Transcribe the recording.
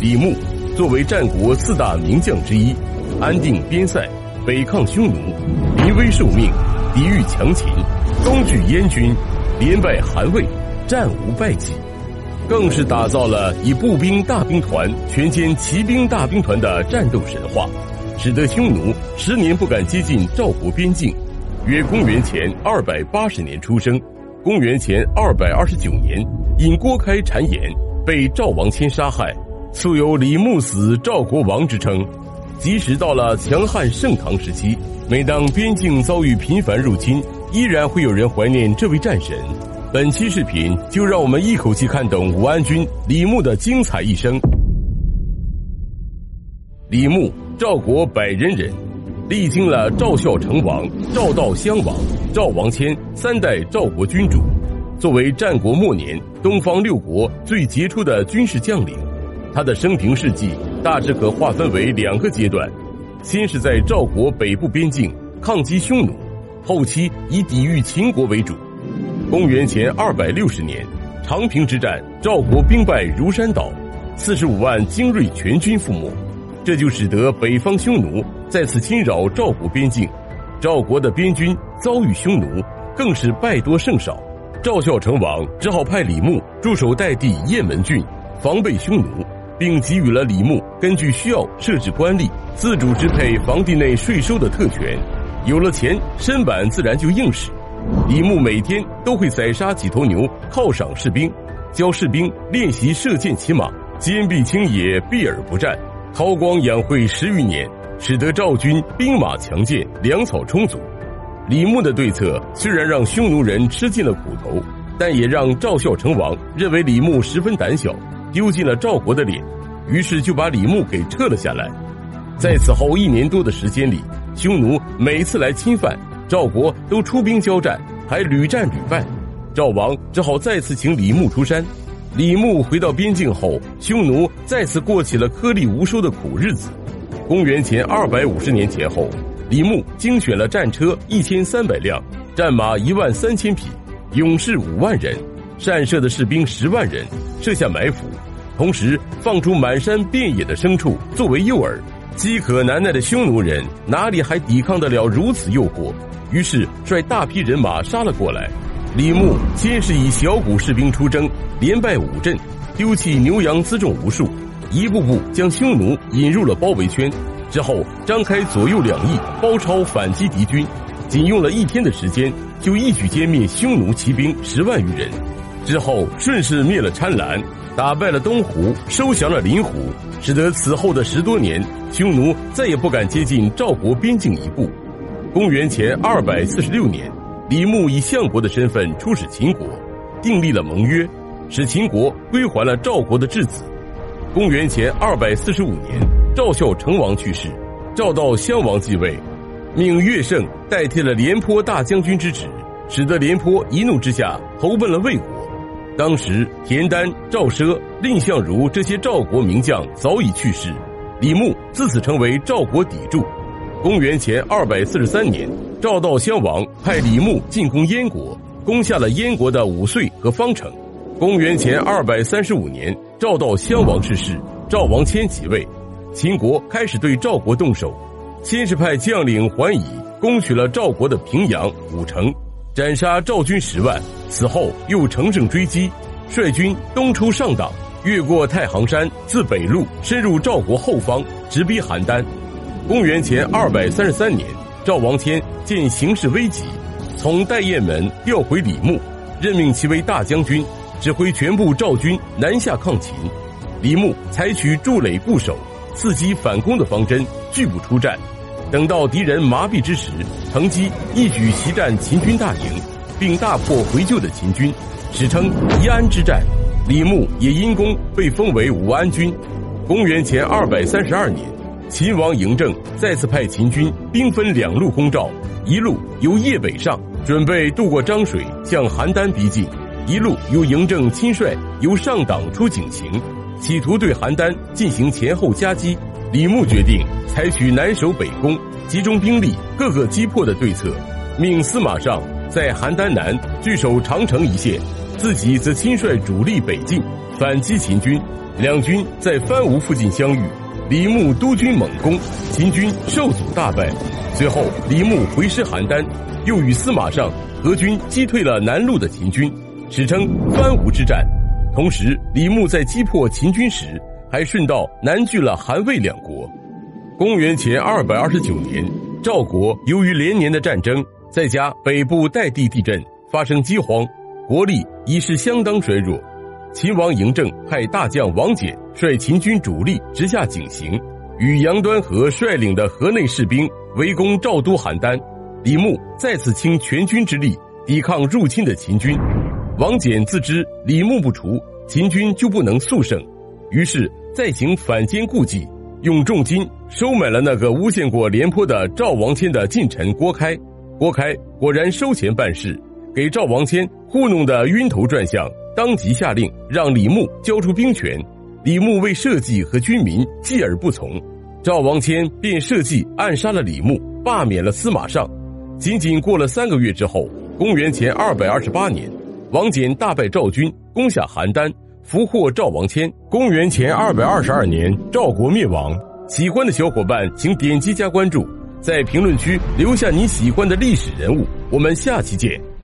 李牧作为战国四大名将之一，安定边塞，北抗匈奴，临危受命，抵御强秦，东拒燕军，连败韩魏，战无败绩，更是打造了以步兵大兵团全歼骑兵大兵团的战斗神话，使得匈奴十年不敢接近赵国边境。约公元前二百八十年出生，公元前二百二十九年因郭开谗言被赵王谦杀害，素有“李牧死，赵国亡”之称。即使到了强悍盛唐时期，每当边境遭遇频繁入侵，依然会有人怀念这位战神。本期视频就让我们一口气看懂武安君李牧的精彩一生。李牧，赵国百人人。历经了赵孝成王、赵悼襄王、赵王谦三代赵国君主，作为战国末年东方六国最杰出的军事将领，他的生平事迹大致可划分为两个阶段：先是在赵国北部边境抗击匈奴，后期以抵御秦国为主。公元前二百六十年，长平之战，赵国兵败如山倒，四十五万精锐全军覆没。这就使得北方匈奴再次侵扰赵国边境，赵国的边军遭遇匈奴，更是败多胜少。赵孝成王只好派李牧驻守代地雁门郡，防备匈奴，并给予了李牧根据需要设置官吏、自主支配房地内税收的特权。有了钱，身板自然就硬实。李牧每天都会宰杀几头牛犒赏士兵，教士兵练习射箭、骑马，坚壁清野，避而不战。韬光养晦十余年，使得赵军兵马强健，粮草充足。李牧的对策虽然让匈奴人吃尽了苦头，但也让赵孝成王认为李牧十分胆小，丢尽了赵国的脸，于是就把李牧给撤了下来。在此后一年多的时间里，匈奴每次来侵犯赵国，都出兵交战，还屡战屡败。赵王只好再次请李牧出山。李牧回到边境后，匈奴再次过起了颗粒无收的苦日子。公元前二百五十年前后，李牧精选了战车一千三百辆，战马一万三千匹，勇士五万人，善射的士兵十万人，设下埋伏，同时放出满山遍野的牲畜作为诱饵。饥渴难耐的匈奴人哪里还抵抗得了如此诱惑？于是率大批人马杀了过来。李牧先是以小股士兵出征，连败五阵，丢弃牛羊辎重无数，一步步将匈奴引入了包围圈。之后张开左右两翼，包抄反击敌军，仅用了一天的时间，就一举歼灭匈奴骑兵十万余人。之后顺势灭了参兰，打败了东胡，收降了林胡，使得此后的十多年，匈奴再也不敢接近赵国边境一步。公元前二百四十六年。李牧以相国的身份出使秦国，订立了盟约，使秦国归还了赵国的质子。公元前二百四十五年，赵孝成王去世，赵悼襄王继位，命乐胜代替了廉颇大将军之职，使得廉颇一怒之下投奔了魏国。当时田丹、赵奢、蔺相如这些赵国名将早已去世，李牧自此成为赵国砥柱。公元前二百四十三年，赵悼襄王派李牧进攻燕国，攻下了燕国的五岁和方城。公元前二百三十五年，赵悼襄王逝世，赵王迁即位，秦国开始对赵国动手。先是派将领桓乙攻取了赵国的平阳、武城，斩杀赵军十万。此后又乘胜追击，率军东出上党，越过太行山，自北路深入赵国后方，直逼邯郸。公元前二百三十三年，赵王谦见形势危急，从代雁门调回李牧，任命其为大将军，指挥全部赵军南下抗秦。李牧采取筑垒固守、伺机反攻的方针，拒不出战。等到敌人麻痹之时，乘机一举袭占秦军大营，并大破回救的秦军，史称宜安之战。李牧也因功被封为武安君。公元前二百三十二年。秦王嬴政再次派秦军兵分两路攻赵，一路由邺北上，准备渡过漳水向邯郸逼近；一路由嬴政亲率由上党出井陉，企图对邯郸进行前后夹击。李牧决定采取南守北攻，集中兵力各个击破的对策，命司马尚在邯郸南据守长城一线，自己则亲率主力北进反击秦军。两军在番吴附近相遇，李牧督军猛攻，秦军受阻大败。随后，李牧回师邯郸，又与司马尚合军击退了南路的秦军，史称番吴之战。同时，李牧在击破秦军时，还顺道南拒了韩魏两国。公元前二百二十九年，赵国由于连年的战争，再加北部代地地震，发生饥荒，国力已是相当衰弱。秦王嬴政派大将王翦率秦军主力直下井陉，与杨端和率领的河内士兵围攻赵都邯郸。李牧再次倾全军之力抵抗入侵的秦军。王翦自知李牧不除，秦军就不能速胜，于是再行反间顾忌。用重金收买了那个诬陷过廉颇的赵王谦的近臣郭开，郭开果然收钱办事，给赵王谦糊弄得晕头转向，当即下令让李牧交出兵权。李牧为社稷和军民继而不从，赵王谦便设计暗杀了李牧，罢免了司马尚。仅仅过了三个月之后，公元前二百二十八年，王翦大败赵军，攻下邯郸。俘获赵王谦。公元前二百二十二年，赵国灭亡。喜欢的小伙伴，请点击加关注，在评论区留下你喜欢的历史人物。我们下期见。